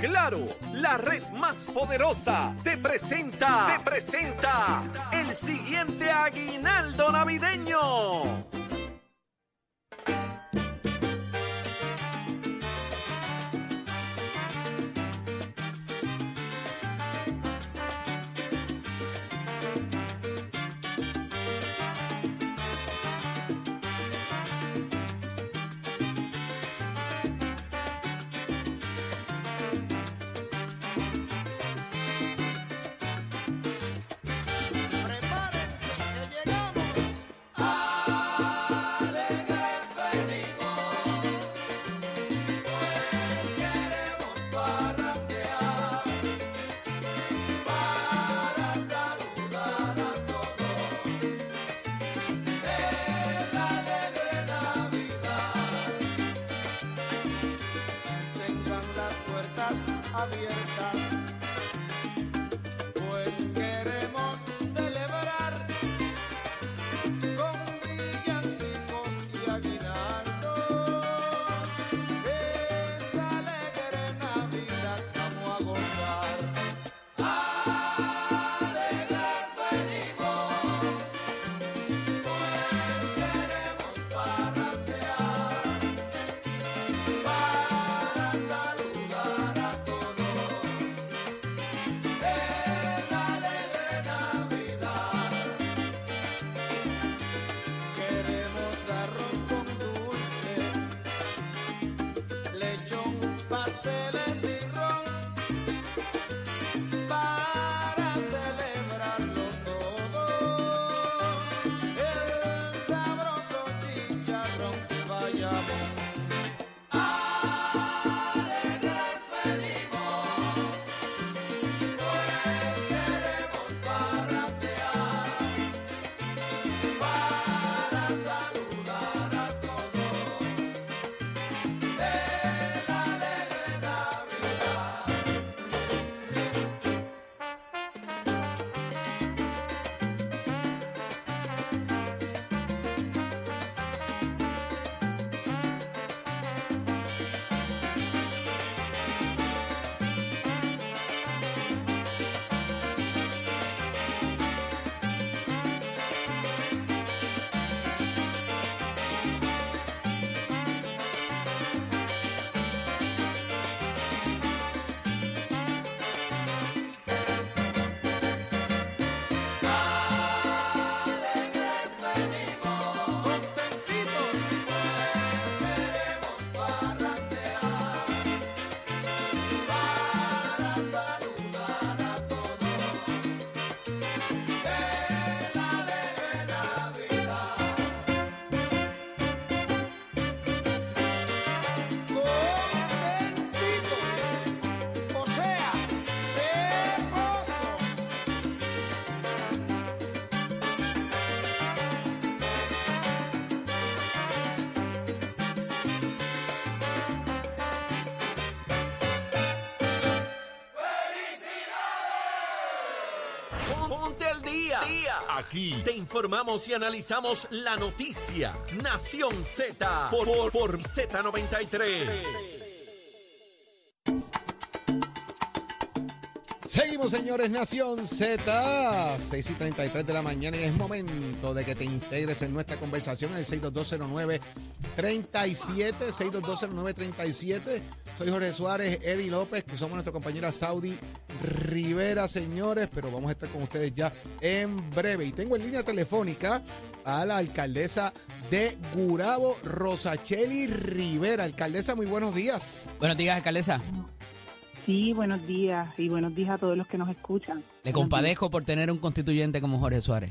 Claro, la red más poderosa te presenta, te presenta el siguiente aguinaldo navideño. Yeah. Día. Aquí te informamos y analizamos la noticia. Nación Z por, por, por Z93. Seguimos, señores, Nación Z, 6 y 33 de la mañana y es momento de que te integres en nuestra conversación en el 62209-37, 62209-37. Soy Jorge Suárez, Eddie López, que somos nuestra compañera Saudi Rivera, señores, pero vamos a estar con ustedes ya en breve. Y tengo en línea telefónica a la alcaldesa de Gurabo, Rosacheli Rivera. Alcaldesa, muy buenos días. Buenos días, alcaldesa. Sí, buenos días y buenos días a todos los que nos escuchan. Le compadezco por tener un constituyente como Jorge Suárez.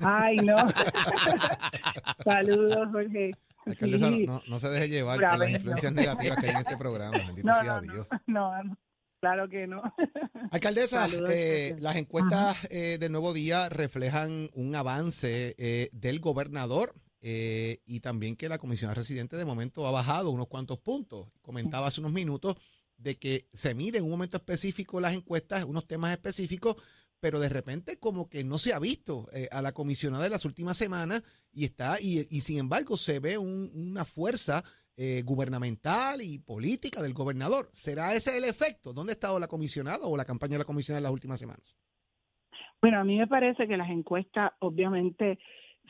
Ay, no. Saludos, Jorge. Alcaldesa, Sí. no, no se deje llevar por las influencias no. negativas que hay en este programa. Bendito No, sea no, Dios. no, no, claro que no. Alcaldesa, eh, las encuestas eh, del Nuevo Día reflejan un avance eh, del gobernador eh, y también que la comisión residente de momento ha bajado unos cuantos puntos. Comentaba hace unos minutos de que se mide en un momento específico las encuestas, unos temas específicos, pero de repente como que no se ha visto eh, a la comisionada de las últimas semanas y está y, y sin embargo se ve un- una fuerza eh, gubernamental y política del gobernador. ¿Será ese el efecto? ¿Dónde ha estado la comisionada o la campaña de la comisionada en las últimas semanas? Bueno, a mí me parece que las encuestas obviamente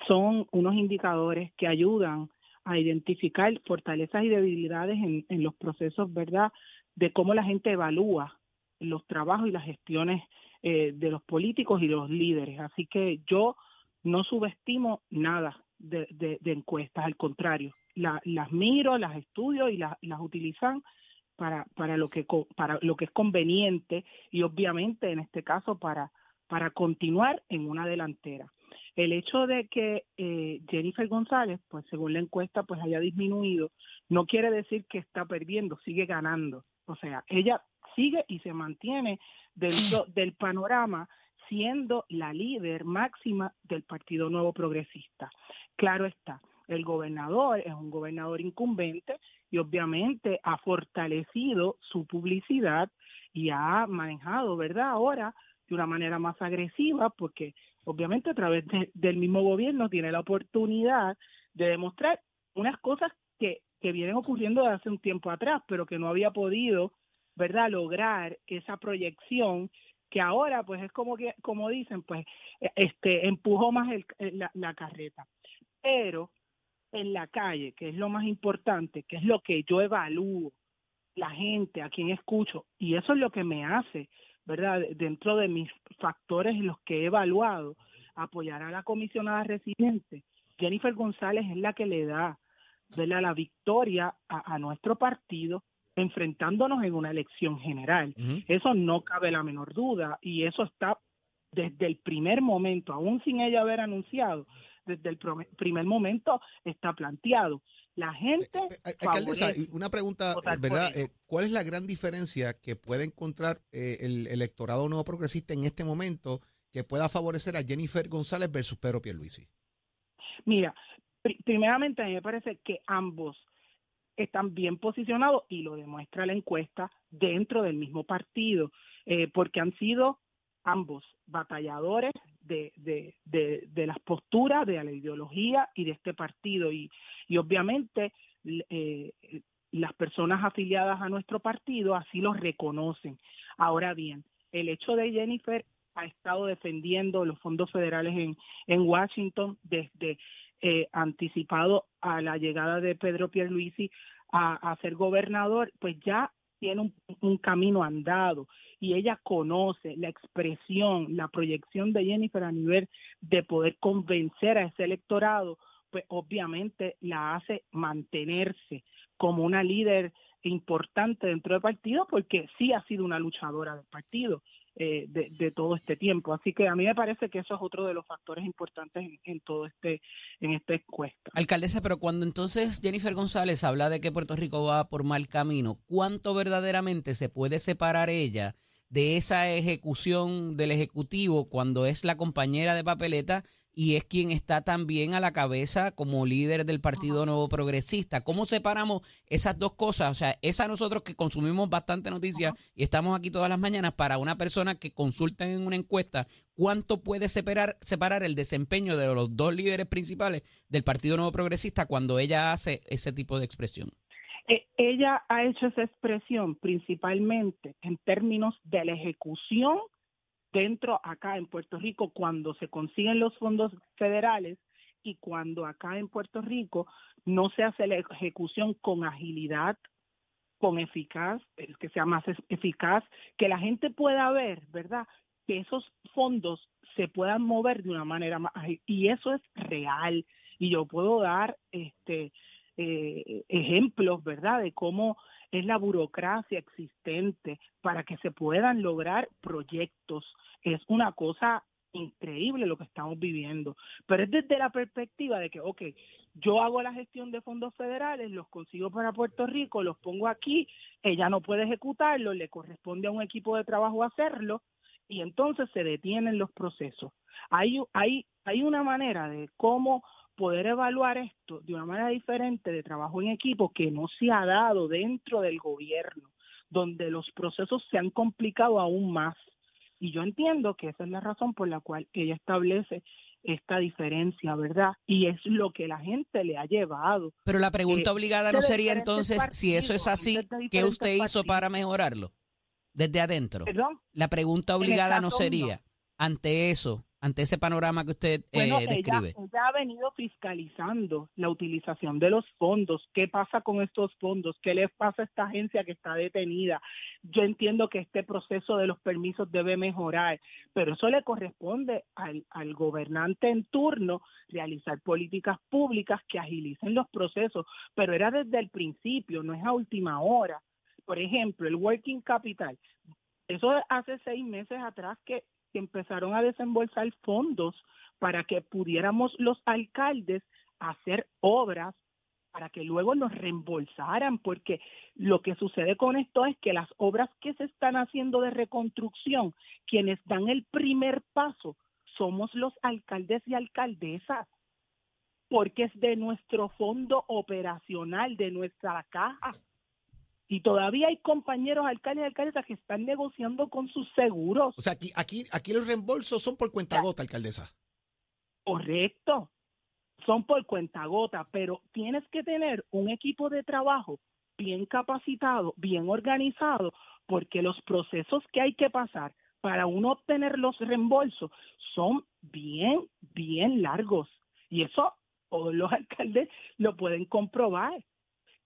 son unos indicadores que ayudan a identificar fortalezas y debilidades en, en los procesos, ¿verdad? De cómo la gente evalúa los trabajos y las gestiones eh, de los políticos y de los líderes. Así que yo no subestimo nada de, de- de encuestas, al contrario, La- las miro, las estudio y las, las utilizan para, para, lo que, para lo que es conveniente y obviamente en este caso para, para continuar en una delantera. El hecho de que eh, Jennifer González, pues según la encuesta, pues haya disminuido, no quiere decir que está perdiendo, sigue ganando. O sea, ella sigue y se mantiene dentro del panorama siendo la líder máxima del Partido Nuevo Progresista. Claro está, el gobernador es un gobernador incumbente y obviamente ha fortalecido su publicidad y ha manejado, ¿verdad? Ahora de una manera más agresiva porque obviamente a través de- del mismo gobierno tiene la oportunidad de demostrar unas cosas que, que vienen ocurriendo de hace un tiempo atrás, pero que no había podido, ¿verdad?, lograr esa proyección que ahora pues es como que como dicen, pues eh, este empujó más el- la, la carreta. Pero en la calle, que es lo más importante, que es lo que yo evalúo, la gente, a quien escucho, y eso es lo que me hace, ¿verdad? Dentro de mis factores en los que he evaluado, apoyar a la comisionada residente. Jennifer González es la que le da, ¿verdad? La victoria a, a nuestro partido enfrentándonos en una elección general. Eso no cabe la menor duda y eso está desde el primer momento, aún sin ella haber anunciado, desde el primer momento está planteado. La gente Alcaldesa, favorece y una pregunta, ¿verdad? Eh, ¿Cuál es la gran diferencia que puede encontrar eh, el electorado nuevo progresista en este momento que pueda favorecer a Jennifer González versus Pedro Pierluisi? Mira, pri- primeramente a mí me parece que ambos están bien posicionados y lo demuestra la encuesta dentro del mismo partido, eh, porque han sido ambos batalladores de, de, de, de las posturas, de la ideología y de este partido. Y, y obviamente eh, las personas afiliadas a nuestro partido así lo reconocen. Ahora bien, el hecho de Jennifer ha estado defendiendo los fondos federales en, en Washington desde eh, anticipado a la llegada de Pedro Pierluisi a, a ser gobernador, pues ya tiene un, un camino andado y ella conoce la expresión, la proyección de Jennifer a nivel de poder convencer a ese electorado, pues obviamente la hace mantenerse como una líder importante dentro del partido porque sí ha sido una luchadora del partido eh, de, todo este tiempo. Así que a mí me parece que eso es otro de los factores importantes en, en todo este en esta encuesta. Alcaldesa, pero cuando entonces Jennifer González habla de que Puerto Rico va por mal camino, ¿cuánto verdaderamente se puede separar ella de esa ejecución del Ejecutivo cuando es la compañera de papeleta y es quien está también a la cabeza como líder del Partido Nuevo Progresista? ¿Cómo separamos esas dos cosas? O sea, esa nosotros que consumimos bastante noticias y estamos aquí todas las mañanas para una persona que consulta en una encuesta, ¿cuánto puede separar, separar el desempeño de los dos líderes principales del Partido Nuevo Progresista cuando ella hace ese tipo de expresión? Eh, ella ha hecho esa expresión principalmente en términos de la ejecución dentro acá en Puerto Rico cuando se consiguen los fondos federales y cuando acá en Puerto Rico no se hace la ejecución con agilidad, con eficaz, que sea más eficaz, que la gente pueda ver, ¿verdad? Que esos fondos se puedan mover de una manera más ágil y eso es real y yo puedo dar este eh, ejemplos, ¿verdad? De cómo es la burocracia existente para que se puedan lograr proyectos. Es una cosa increíble lo que estamos viviendo, pero es desde la perspectiva de que, ok, yo hago la gestión de fondos federales, los consigo para Puerto Rico, los pongo aquí, ella no puede ejecutarlo, le corresponde a un equipo de trabajo hacerlo y entonces se detienen los procesos. Hay, hay, hay una manera de cómo poder evaluar esto de una manera diferente de trabajo en equipo que no se ha dado dentro del gobierno, donde los procesos se han complicado aún más. Y yo entiendo que esa es la razón por la cual ella establece esta diferencia, ¿verdad? Y es lo que la gente le ha llevado. Pero la pregunta Eh, obligada no sería entonces, si eso es así, ¿qué usted hizo para mejorarlo? Desde adentro. ¿Perdón? La pregunta obligada no sería, ante eso, ante ese panorama que usted eh, Bueno, describe. ella ha venido fiscalizando la utilización de los fondos. ¿Qué pasa con estos fondos? ¿Qué le pasa a esta agencia que está detenida? Yo entiendo que este proceso de los permisos debe mejorar, pero eso le corresponde al, al gobernante en turno realizar políticas públicas que agilicen los procesos, pero era desde el principio, no es a última hora. Por ejemplo, el Working Capital. Eso hace seis meses atrás que que empezaron a desembolsar fondos para que pudiéramos los alcaldes hacer obras para que luego nos reembolsaran, porque lo que sucede con esto es que las obras que se están haciendo de reconstrucción, quienes dan el primer paso somos los alcaldes y alcaldesas, porque es de nuestro fondo operacional, de nuestra caja. Y todavía hay compañeros alcaldes y alcaldesas que están negociando con sus seguros. O sea, aquí, aquí, aquí los reembolsos son por cuenta gota, alcaldesa. Correcto. Son por cuenta gota, pero tienes que tener un equipo de trabajo bien capacitado, bien organizado, porque los procesos que hay que pasar para uno obtener los reembolsos son bien, bien largos. Y eso todos los alcaldes lo pueden comprobar.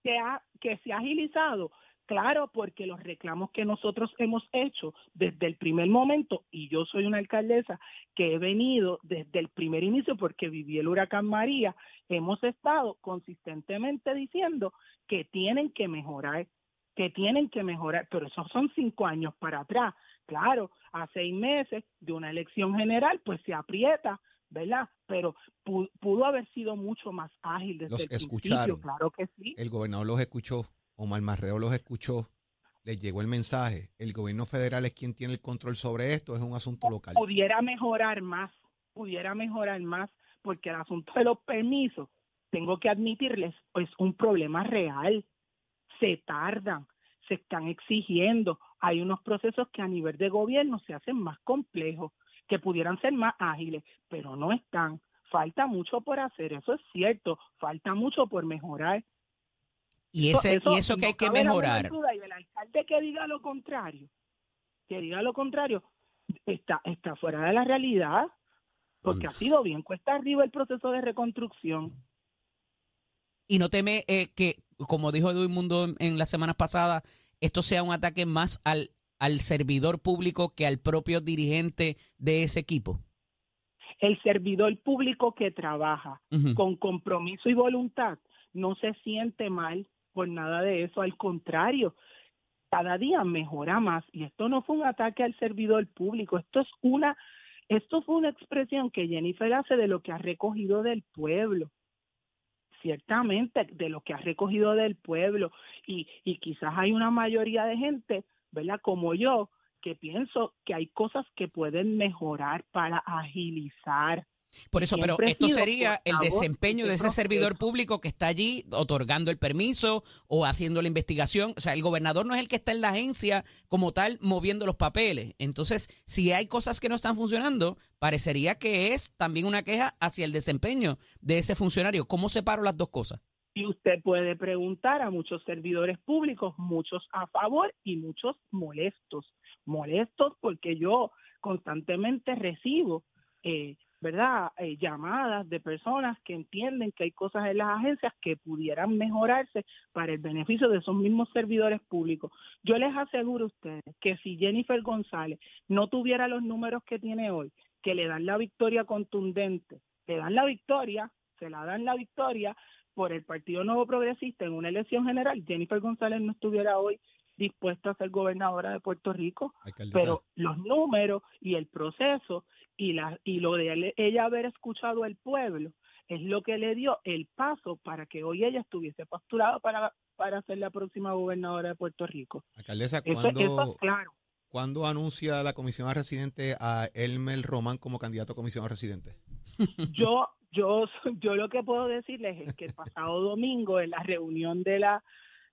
Que, ha, que se ha agilizado, claro, porque los reclamos que nosotros hemos hecho desde el primer momento, y yo soy una alcaldesa que he venido desde el primer inicio porque viví el huracán María, hemos estado consistentemente diciendo que tienen que mejorar, que tienen que mejorar, pero esos son cinco años para atrás. Claro, a seis meses de una elección general, pues se aprieta, ¿verdad? Pero pudo, pudo haber sido mucho más ágil desde Los el principio, escucharon. claro que sí. El gobernador los escuchó, Omar Marrero los escuchó, les llegó el mensaje. El gobierno federal es quien tiene el control sobre esto, es un asunto local. pudiera mejorar más, pudiera mejorar más, porque el asunto de los permisos, tengo que admitirles, es un problema real. Se tardan, se están exigiendo. Hay unos procesos que a nivel de gobierno se hacen más complejos, que pudieran ser más ágiles, pero no están. Falta mucho por hacer, eso es cierto, falta mucho por mejorar. Y, ese, y eso que no hay que mejorar. y el alcalde que diga lo contrario, que diga lo contrario, está, está fuera de la realidad, porque ha sido bien cuesta arriba el proceso de reconstrucción. Y no teme eh, que, como dijo Edwin Mundo en, en las semanas pasadas, esto sea un ataque más al, al servidor público que al propio dirigente de ese equipo. El servidor público que trabaja con compromiso y voluntad no se siente mal por nada de eso, al contrario, cada día mejora más. Y esto no fue un ataque al servidor público, esto es una esto fue una expresión que Jennifer hace de lo que ha recogido del pueblo. Ciertamente de lo que ha recogido del pueblo. Y, y quizás hay una mayoría de gente, ¿verdad? Como yo, que pienso que hay cosas que pueden mejorar para agilizar. Por eso, pero Siempre esto sería el desempeño de de ese proceso. servidor público que está allí otorgando el permiso o haciendo la investigación. O sea, el gobernador no es el que está en la agencia como tal moviendo los papeles. Entonces, si hay cosas que no están funcionando, parecería que es también una queja hacia el desempeño de ese funcionario. ¿Cómo separo las dos cosas? Y usted puede preguntar a muchos servidores públicos, muchos a favor y muchos molestos. Molestos porque yo constantemente recibo, eh, ¿verdad?, eh, llamadas de personas que entienden que hay cosas en las agencias que pudieran mejorarse para el beneficio de esos mismos servidores públicos. Yo les aseguro a ustedes que si Jennifer González no tuviera los números que tiene hoy, que le dan la victoria contundente, le dan la victoria, se la dan la victoria por el Partido Nuevo Progresista en una elección general, Jennifer González no estuviera hoy dispuesta a ser gobernadora de Puerto Rico, Alcaldesa. pero los números y el proceso y la y lo de ella haber escuchado al pueblo es lo que le dio el paso para que hoy ella estuviese postulada para para ser la próxima gobernadora de Puerto Rico. Alcaldesa, Eso, ¿cuándo, eso es claro. ¿cuándo anuncia la comisionada residente a Elmer Román como candidato a comisionado residente? Yo, yo, yo lo que puedo decirles es que el pasado domingo en la reunión de la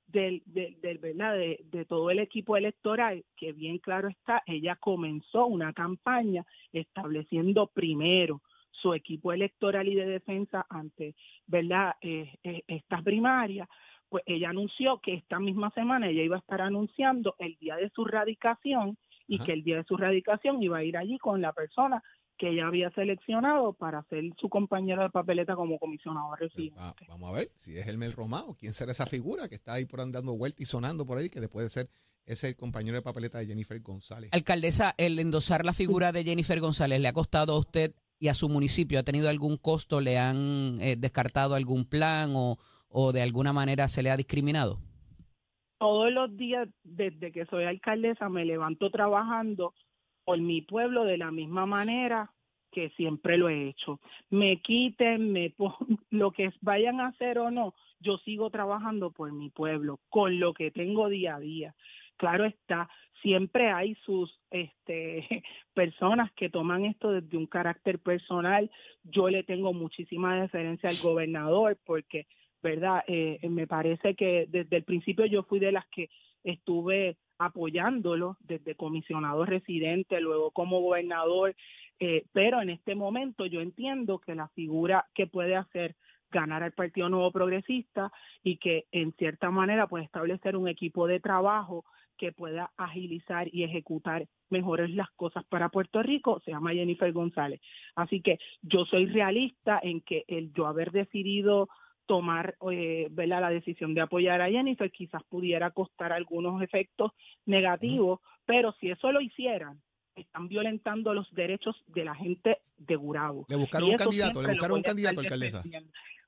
del, del, del- ¿verdad? De, de todo el equipo electoral, que bien claro está, ella comenzó una campaña estableciendo primero su equipo electoral y de defensa ante, ¿verdad? Eh, eh, estas primarias, pues ella anunció que esta misma semana ella iba a estar anunciando el día de su radicación y Ajá. que el día de su radicación iba a ir allí con la persona que ella había seleccionado para ser su compañero de papeleta como comisionado Pues, residente. va- vamos a ver si es Elmer Román o quién será esa figura que está ahí por andando vuelta y sonando por ahí, que después de ser ese compañero de papeleta de Jennifer González. Alcaldesa, el endosar la figura de Jennifer González, ¿le ha costado a usted y a su municipio? ¿Ha tenido algún costo? ¿Le han eh, descartado algún plan o, o de alguna manera se le ha discriminado? Todos los días desde que soy alcaldesa me levanto trabajando por mi pueblo de la misma manera que siempre lo he hecho. Me quiten, me pon- lo que vayan a hacer o no, yo sigo trabajando por mi pueblo con lo que tengo día a día. Claro está, siempre hay sus este personas que toman esto desde un carácter personal. Yo le tengo muchísima deferencia al gobernador porque, ¿verdad? Eh, me parece que desde el principio yo fui de las que estuve apoyándolo desde comisionado residente, luego como gobernador, eh, pero en este momento yo entiendo que la figura que puede hacer ganar al Partido Nuevo Progresista y que en cierta manera puede establecer un equipo de trabajo que pueda agilizar y ejecutar mejores las cosas para Puerto Rico, se llama Jennifer González. Así que yo soy realista en que el yo haber decidido tomar eh, ¿verdad? la decisión de apoyar a Jennifer quizás pudiera costar algunos efectos negativos, pero si eso lo hicieran, están violentando los derechos de la gente de Gurabo. Le buscaron un candidato, le buscaron un candidato, alcaldesa.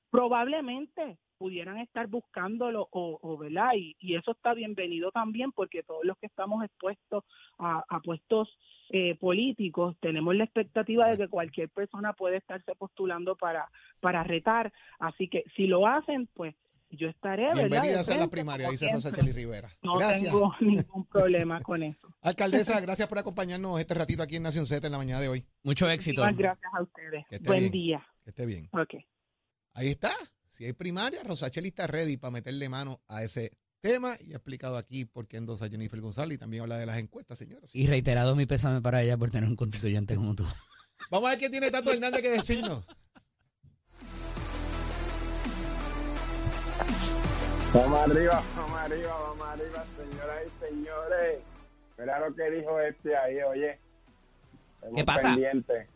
Probablemente pudieran estar buscándolo o, o ¿verdad? Y, y eso está bienvenido también porque todos los que estamos expuestos a, a puestos eh, políticos tenemos la expectativa de que cualquier persona puede estarse postulando para para retar, así que si lo hacen, pues yo estaré, ¿verdad? Bienvenida de a la primaria, dice Rosa. Cheli Rivera. No Gracias. tengo ningún problema con eso. Alcaldesa, gracias por acompañarnos este ratito aquí en Nación Z en la mañana de hoy. Mucho éxito. Muchas gracias a ustedes. Buen bien. día. Que esté bien. Ok. Ahí está. Si hay primaria, Rosacheli está ready para meterle mano a ese tema y ha explicado aquí por qué endosa Jennifer González y también habla de las encuestas, señoras. Y reiterado mi pésame para ella por tener un constituyente como tú. Vamos a ver qué tiene Tato Hernández que decirnos. Vamos arriba, vamos arriba, vamos arriba, señoras y señores. Mira lo que dijo este ahí, oye. ¿Qué pasa? pendientes.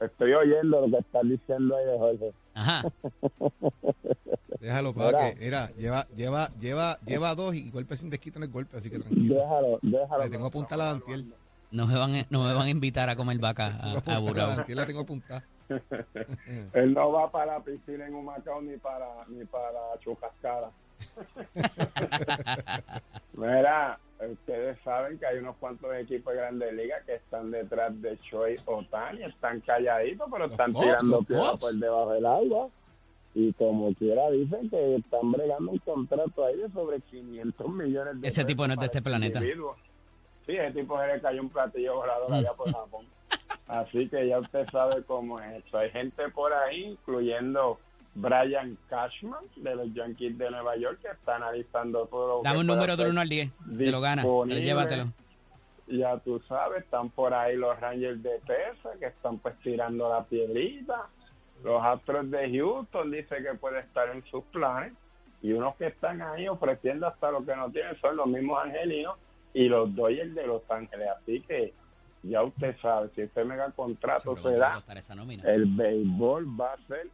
Estoy oyendo lo que estás diciendo ahí de Jorge. Ajá. Déjalo, para Mira. que, mira, lleva, lleva, lleva, lleva dos y golpe sin desquito en el golpe, así que tranquilo. Déjalo, déjalo. Le tengo apuntada la Dantiel. No me van, no me van a invitar a comer vaca a, a la. Dantiel, la tengo apuntada. Él no va para la piscina en Humacao ni para ni para Chucascara. Mira, ustedes saben que hay unos cuantos equipos de grandes ligas que están detrás de Choi Otani, están calladitos, pero Los están tirando piedras por debajo del agua. Y como quiera dicen que están bregando un contrato ahí de sobre 500 millones de Ese tipo no es de este para planeta. individuo. Sí, ese tipo se le cayó un platillo volador allá por Japón. Así que ya usted sabe cómo es esto. Hay gente por ahí, incluyendo Brian Cashman de los Yankees de Nueva York, que está analizando todo lo Dame que un número del ser 1 al 10. Te lo gana. disponible. Llévatelo. Ya tú sabes, están por ahí los Rangers de Texas, que están pues tirando la piedrita. Los Astros de Houston dice que puede estar en sus planes. Y unos que están ahí ofreciendo hasta lo que no tienen son los mismos angelinos y los Dodgers de Los Ángeles. Así que ya usted sabe, si este mega contrato se da, el béisbol va a ser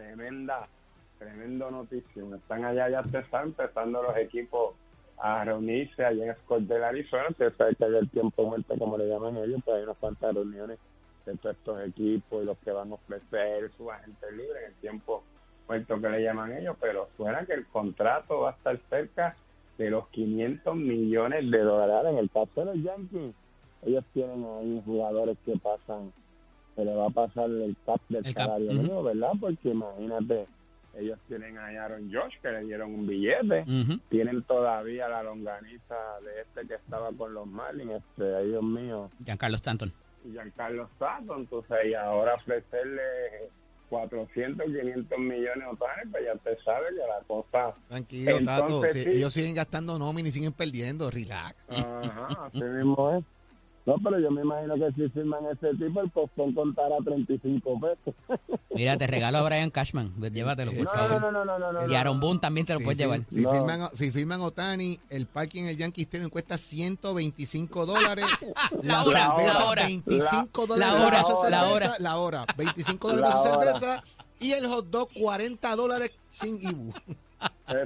tremenda, tremendo noticia. Están allá, ya están empezando los equipos a reunirse allá en Scottsdale, Arizona. Usted sabe que el tiempo muerto, como le llaman ellos, pues hay unas cuantas reuniones de todos estos equipos y los que van a ofrecer su agente libre en el tiempo muerto que le llaman ellos, pero suena que el contrato va a estar cerca de los 500 millones de dólares. En el caso de los Yankees, ellos tienen ahí jugadores que pasan, se le va a pasar el cap del El cap, salario mínimo, ¿verdad? Porque imagínate, ellos tienen a Aaron Josh que le dieron un billete, tienen todavía la longaniza de este que estaba con los Marlins, este, ay Dios mío, Giancarlo Stanton. Giancarlo Stanton, entonces y ahora ofrecerle 400, 500 millones de dólares, pues ya te sabe que la cosa... Tranquilo, Tato. Entonces, si sí. Ellos siguen gastando nómina y siguen perdiendo. Relax. Ajá, así mismo es. No, pero yo me imagino que si firman ese tipo, el postón contará 35 pesos. Mira, te regalo a Brian Cashman. Llévatelo, por No, favor. no, no, no, no, no, Y. Aaron Boone también te lo Si puedes llevar. Si, No. firman, si firman Otani, el parking en el Yankee Stadium cuesta 125 dólares. La, hora, cerveza, la hora. 25 La- dólares. la hora, la cerveza, hora. La hora. 25 dólares La hora. cerveza. Y el hot dog, 40 dólares sin IBU.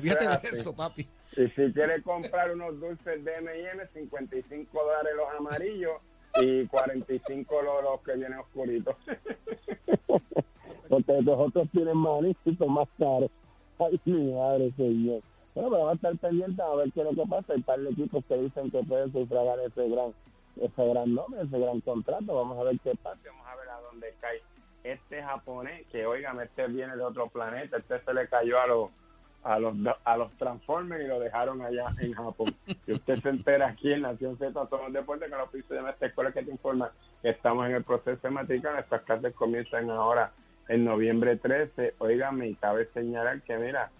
Fíjate eso, papi. Y si quieres comprar unos dulces de M&M, 55 dólares los amarillos y 45 los, los que vienen oscuritos. Porque los otros tienen maní y son más caros. Ay, mi madre, señor. Bueno, pero vamos a estar pendientes a ver qué es lo que pasa. Hay par de equipos que dicen que pueden sufragar ese gran, ese gran nombre, ese gran contrato. Vamos a ver qué pasa. Vamos a ver a dónde cae este japonés, que oigan, este viene de otro planeta. Este se le cayó a los a los a los Transformers y lo dejaron allá en Japón. Y usted se entera aquí en Nación Z todos los deportes que los pisos de nuestra escuela que te informa que estamos en el proceso de matrícula. Nuestras clases comienzan ahora en noviembre 13. Óigame, y cabe señalar que, mira,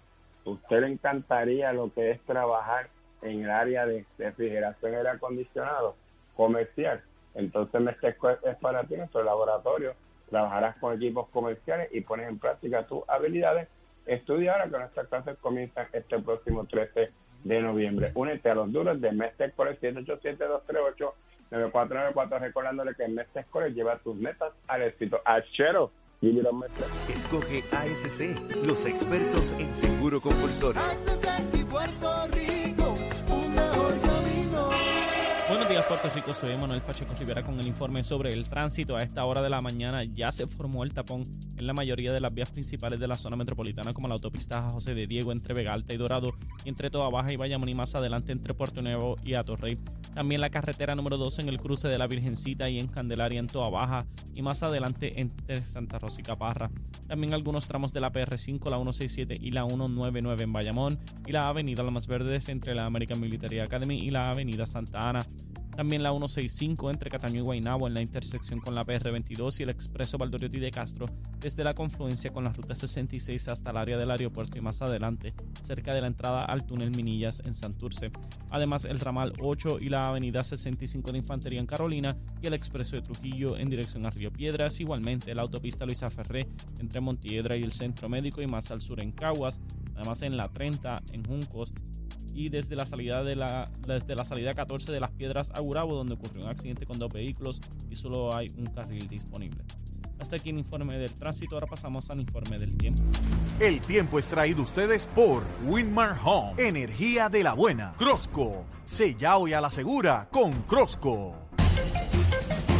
a usted le encantaría lo que es trabajar en el área de refrigeración y aire acondicionado comercial. Entonces, nuestra escuela es para ti, nuestro laboratorio. Trabajarás con equipos comerciales y pones en práctica tus habilidades. Estudia ahora que nuestras clases comienzan este próximo 13 de noviembre. Únete a los duros de Mestre College 787-238-9494 recordándole que Mestre College lleva tus metas al éxito. Achero. Escoge ASC, los expertos en seguro compulsorio. Puerto Rico, días, Puerto Rico. Soy Manuel Pacheco Rivera con el informe sobre el tránsito. A esta hora de la mañana ya se formó el tapón en la mayoría de las vías principales de la zona metropolitana, como la autopista José de Diego entre Vega Alta y Dorado, entre Toa Baja y Bayamón, y más adelante entre Puerto Nuevo y Atorrey. También la carretera número 2 en el cruce de la Virgencita y en Candelaria en Toa Baja, y más adelante entre Santa Rosa y Caparra. También algunos tramos de la PR5, la 167 y la 199 en Bayamón, y la avenida Lomas Verdes entre la American Military Academy y la avenida Santa Ana. También la 165 entre Cataño y Guaynabo en la intersección con la PR22 y el expreso Valdoriotti de Castro desde la confluencia con la ruta 66 hasta el área del aeropuerto y más adelante cerca de la entrada al túnel Minillas en Santurce. Además el ramal 8 y la avenida 65 de Infantería en Carolina y el expreso de Trujillo en dirección a Río Piedras. Igualmente la autopista Luisa Ferré entre Montiedra y el Centro Médico y más al sur en Caguas. Además en la 30 en Juncos y desde la salida de la desde la salida 14 de las Piedras a Gurabo donde ocurrió un accidente con dos vehículos y solo hay un carril disponible. Hasta aquí el informe del tránsito, ahora pasamos al informe del tiempo. El tiempo es traído ustedes por Winmar Home, energía de la buena. Crosco, sella hoy a la segura con Crosco.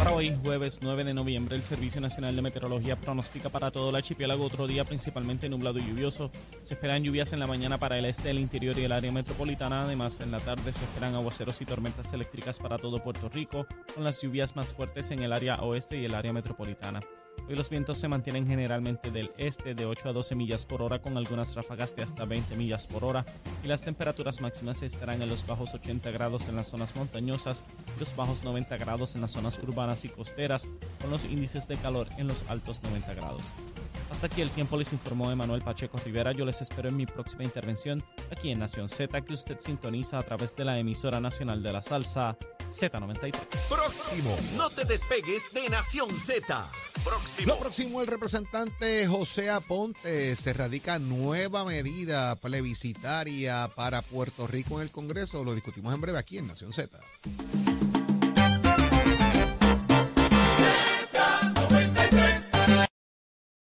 Para hoy, jueves 9 de noviembre, el Servicio Nacional de Meteorología pronostica para todo el archipiélago otro día principalmente nublado y lluvioso. Se esperan lluvias en la mañana para el este, el interior y el área metropolitana. Además, en la tarde se esperan aguaceros y tormentas eléctricas para todo Puerto Rico, con las lluvias más fuertes en el área oeste y el área metropolitana. Hoy los vientos se mantienen generalmente del este de 8 a 12 millas por hora con algunas ráfagas de hasta 20 millas por hora y las temperaturas máximas estarán en los bajos 80 grados en las zonas montañosas y los bajos 90 grados en las zonas urbanas y costeras con los índices de calor en los altos 90 grados. Hasta aquí el tiempo les informó Emanuel Pacheco Rivera. Yo les espero en mi próxima intervención aquí en Nación Z que usted sintoniza a través de la emisora nacional de la salsa Z93. Próximo, no te despegues de Nación Z. Próximo. Lo próximo, el representante José Aponte se radica nueva medida plebiscitaria para Puerto Rico en el Congreso. Lo discutimos en breve aquí en Nación Z.